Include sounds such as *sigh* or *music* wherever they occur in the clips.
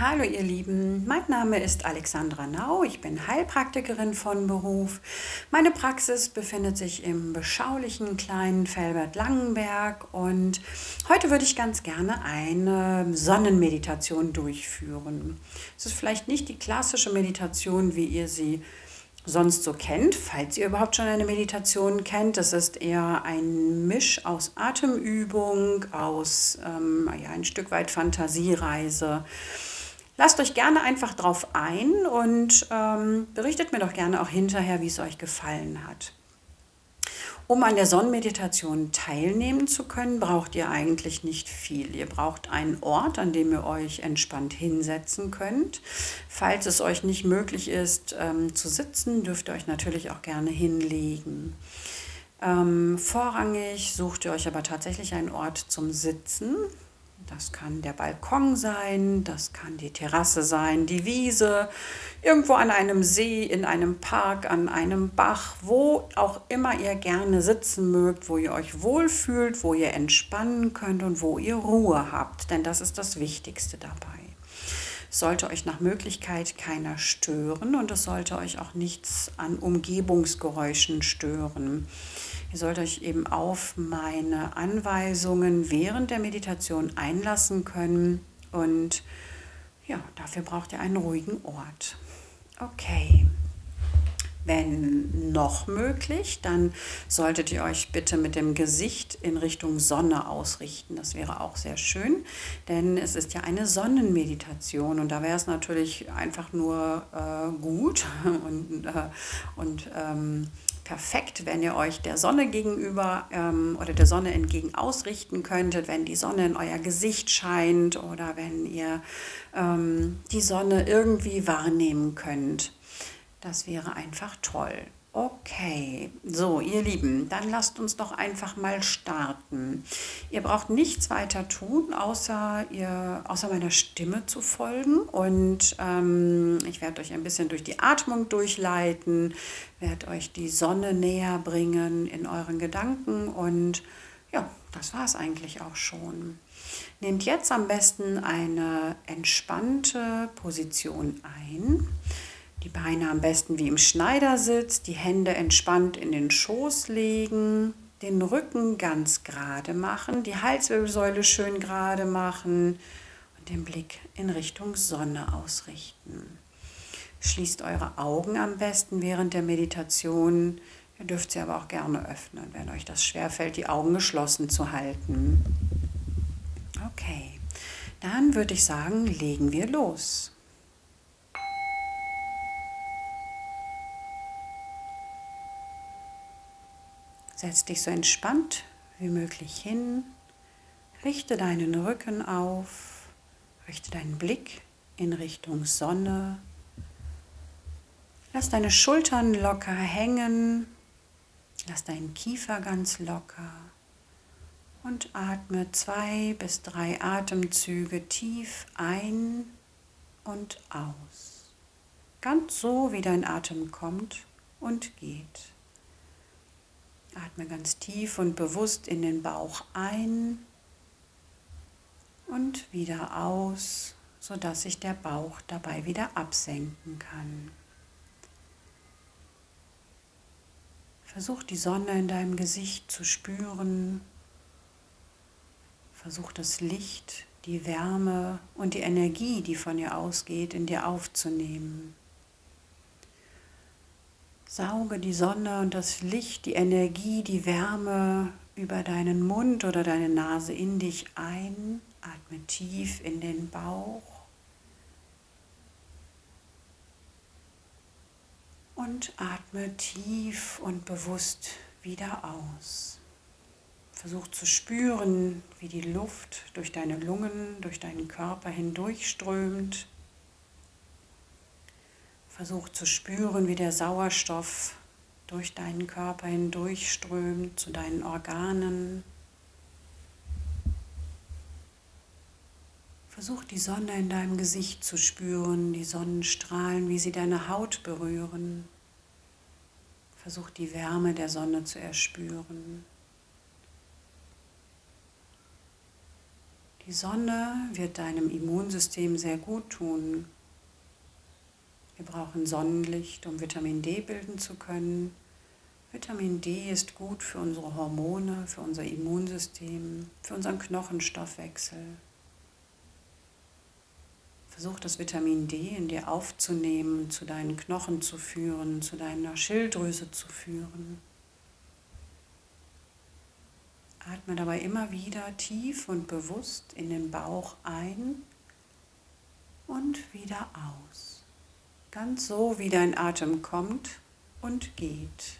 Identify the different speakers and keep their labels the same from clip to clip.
Speaker 1: Hallo ihr Lieben, mein Name ist Alexandra Nau, ich bin Heilpraktikerin von Beruf. Meine Praxis befindet sich im beschaulichen kleinen Felbert Langenberg und heute würde ich ganz gerne eine Sonnenmeditation durchführen. Es ist vielleicht nicht die klassische Meditation, wie ihr sie sonst so kennt, falls ihr überhaupt schon eine Meditation kennt. Das ist eher ein Misch aus Atemübung, aus ähm, ja, ein Stück weit Fantasiereise. Lasst euch gerne einfach drauf ein und ähm, berichtet mir doch gerne auch hinterher, wie es euch gefallen hat. Um an der Sonnenmeditation teilnehmen zu können, braucht ihr eigentlich nicht viel. Ihr braucht einen Ort, an dem ihr euch entspannt hinsetzen könnt. Falls es euch nicht möglich ist ähm, zu sitzen, dürft ihr euch natürlich auch gerne hinlegen. Ähm, vorrangig sucht ihr euch aber tatsächlich einen Ort zum Sitzen. Das kann der Balkon sein, das kann die Terrasse sein, die Wiese, irgendwo an einem See, in einem Park, an einem Bach, wo auch immer ihr gerne sitzen mögt, wo ihr euch wohlfühlt, wo ihr entspannen könnt und wo ihr Ruhe habt. Denn das ist das Wichtigste dabei. Es sollte euch nach Möglichkeit keiner stören und es sollte euch auch nichts an Umgebungsgeräuschen stören. Ihr sollt euch eben auf meine Anweisungen während der Meditation einlassen können und ja, dafür braucht ihr einen ruhigen Ort. Okay. Wenn noch möglich, dann solltet ihr euch bitte mit dem Gesicht in Richtung Sonne ausrichten. Das wäre auch sehr schön, denn es ist ja eine Sonnenmeditation und da wäre es natürlich einfach nur äh, gut *laughs* und, äh, und ähm, perfekt, wenn ihr euch der Sonne gegenüber ähm, oder der Sonne entgegen ausrichten könntet, wenn die Sonne in euer Gesicht scheint oder wenn ihr ähm, die Sonne irgendwie wahrnehmen könnt. Das wäre einfach toll. Okay, so ihr Lieben, dann lasst uns doch einfach mal starten. Ihr braucht nichts weiter tun, außer, ihr, außer meiner Stimme zu folgen. Und ähm, ich werde euch ein bisschen durch die Atmung durchleiten, werde euch die Sonne näher bringen in euren Gedanken. Und ja, das war es eigentlich auch schon. Nehmt jetzt am besten eine entspannte Position ein. Die Beine am besten wie im Schneidersitz, die Hände entspannt in den Schoß legen, den Rücken ganz gerade machen, die Halswirbelsäule schön gerade machen und den Blick in Richtung Sonne ausrichten. Schließt eure Augen am besten während der Meditation. Ihr dürft sie aber auch gerne öffnen, wenn euch das schwerfällt, die Augen geschlossen zu halten. Okay, dann würde ich sagen, legen wir los. Setz dich so entspannt wie möglich hin. Richte deinen Rücken auf. Richte deinen Blick in Richtung Sonne. Lass deine Schultern locker hängen. Lass deinen Kiefer ganz locker. Und atme zwei bis drei Atemzüge tief ein und aus. Ganz so, wie dein Atem kommt und geht. Atme ganz tief und bewusst in den Bauch ein und wieder aus, sodass sich der Bauch dabei wieder absenken kann. Versuch die Sonne in deinem Gesicht zu spüren. Versuch das Licht, die Wärme und die Energie, die von ihr ausgeht, in dir aufzunehmen. Sauge die Sonne und das Licht, die Energie, die Wärme über deinen Mund oder deine Nase in dich ein. Atme tief in den Bauch. Und atme tief und bewusst wieder aus. Versuch zu spüren, wie die Luft durch deine Lungen, durch deinen Körper hindurchströmt Versuch zu spüren, wie der Sauerstoff durch deinen Körper hindurchströmt zu deinen Organen. Versuch die Sonne in deinem Gesicht zu spüren, die Sonnenstrahlen, wie sie deine Haut berühren. Versuch die Wärme der Sonne zu erspüren. Die Sonne wird deinem Immunsystem sehr gut tun. Wir brauchen Sonnenlicht, um Vitamin D bilden zu können. Vitamin D ist gut für unsere Hormone, für unser Immunsystem, für unseren Knochenstoffwechsel. Versuch das Vitamin D in dir aufzunehmen, zu deinen Knochen zu führen, zu deiner Schilddrüse zu führen. Atme dabei immer wieder tief und bewusst in den Bauch ein und wieder aus. Ganz so, wie dein Atem kommt und geht.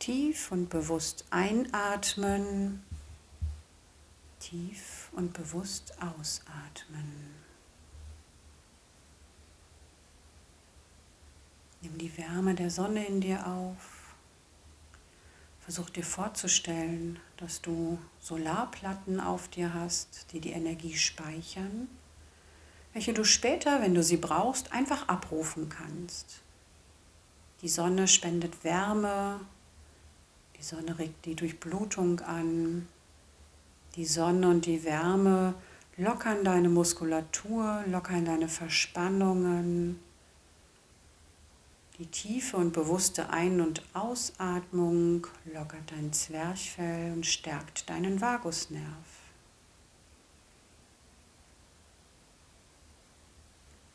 Speaker 1: Tief und bewusst einatmen, tief und bewusst ausatmen. Nimm die Wärme der Sonne in dir auf. Versuch dir vorzustellen, dass du Solarplatten auf dir hast, die die Energie speichern, welche du später, wenn du sie brauchst, einfach abrufen kannst. Die Sonne spendet Wärme, die Sonne regt die Durchblutung an, die Sonne und die Wärme lockern deine Muskulatur, lockern deine Verspannungen, die tiefe und bewusste Ein- und Ausatmung lockert dein Zwerchfell und stärkt deinen Vagusnerv.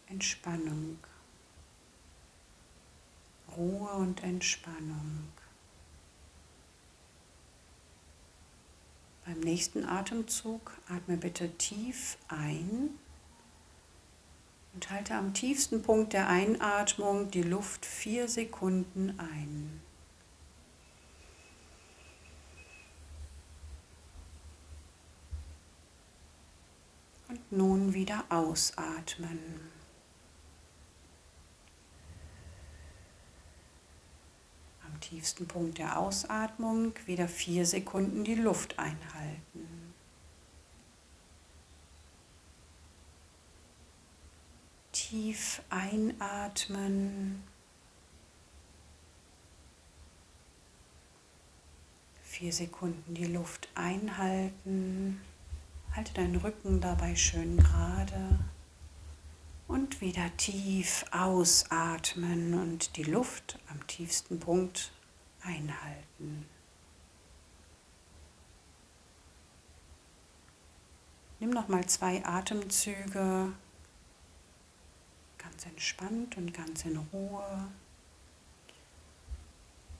Speaker 1: Entspannung. Ruhe und Entspannung. Beim nächsten Atemzug atme bitte tief ein und halte am tiefsten Punkt der Einatmung die Luft vier Sekunden ein. Und nun wieder ausatmen. Tiefsten Punkt der Ausatmung wieder vier Sekunden die Luft einhalten. tief einatmen. Vier Sekunden die Luft einhalten. Halte deinen Rücken dabei schön gerade. Und wieder tief ausatmen und die Luft am tiefsten Punkt einhalten. Nimm noch mal zwei Atemzüge ganz entspannt und ganz in Ruhe.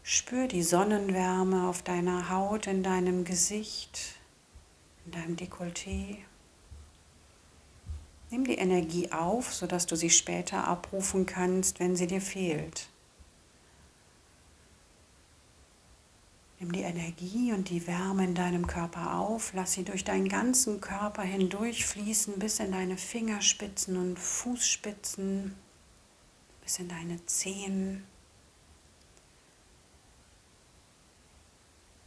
Speaker 1: Spür die Sonnenwärme auf deiner Haut, in deinem Gesicht, in deinem Dekolleté. Nimm die Energie auf, sodass du sie später abrufen kannst, wenn sie dir fehlt. Nimm die Energie und die Wärme in deinem Körper auf, lass sie durch deinen ganzen Körper hindurch fließen bis in deine Fingerspitzen und Fußspitzen, bis in deine Zehen.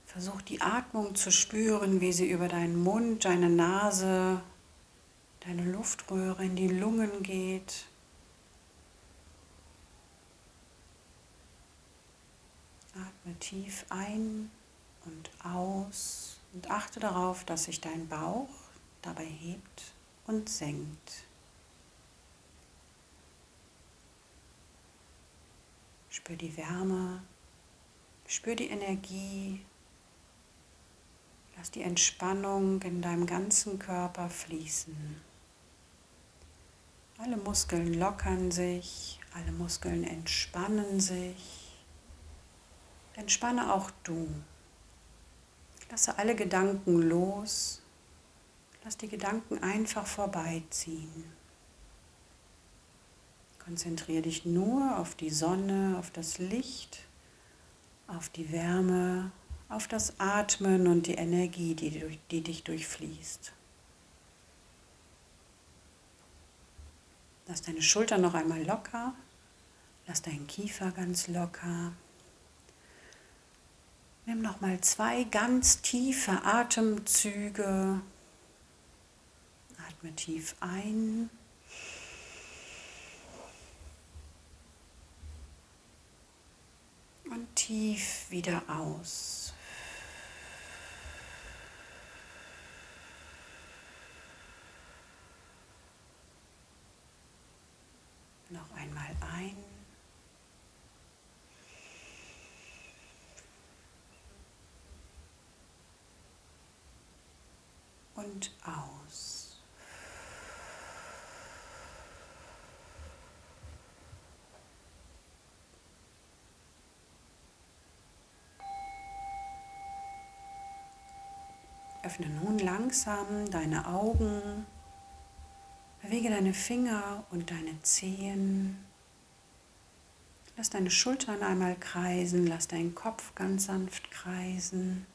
Speaker 1: Versuch die Atmung zu spüren, wie sie über deinen Mund, deine Nase, deine Luftröhre in die Lungen geht. Atme tief ein und aus und achte darauf, dass sich dein Bauch dabei hebt und senkt. Spür die Wärme, spür die Energie, lass die Entspannung in deinem ganzen Körper fließen. Alle Muskeln lockern sich, alle Muskeln entspannen sich. Entspanne auch du. Lasse alle Gedanken los. Lass die Gedanken einfach vorbeiziehen. Konzentriere dich nur auf die Sonne, auf das Licht, auf die Wärme, auf das Atmen und die Energie, die, die dich durchfließt. Lass deine Schultern noch einmal locker. Lass deinen Kiefer ganz locker nimm nochmal zwei ganz tiefe Atemzüge. Atme tief ein. Und tief wieder aus. Noch einmal ein. Und aus. Öffne nun langsam deine Augen. Bewege deine Finger und deine Zehen. Lass deine Schultern einmal kreisen, lass deinen Kopf ganz sanft kreisen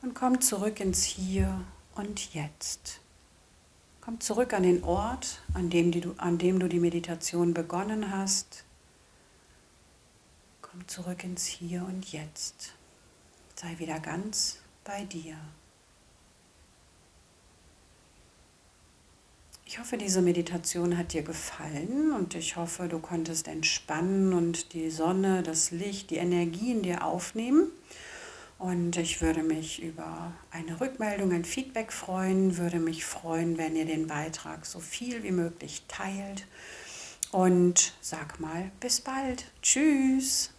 Speaker 1: und komm zurück ins Hier und Jetzt. Komm zurück an den Ort, an dem, du, an dem du die Meditation begonnen hast. Komm zurück ins Hier und Jetzt. Sei wieder ganz bei dir. Ich hoffe, diese Meditation hat dir gefallen und ich hoffe, du konntest entspannen und die Sonne, das Licht, die Energie in dir aufnehmen. Und ich würde mich über eine Rückmeldung, ein Feedback freuen, würde mich freuen, wenn ihr den Beitrag so viel wie möglich teilt. Und sag mal, bis bald. Tschüss.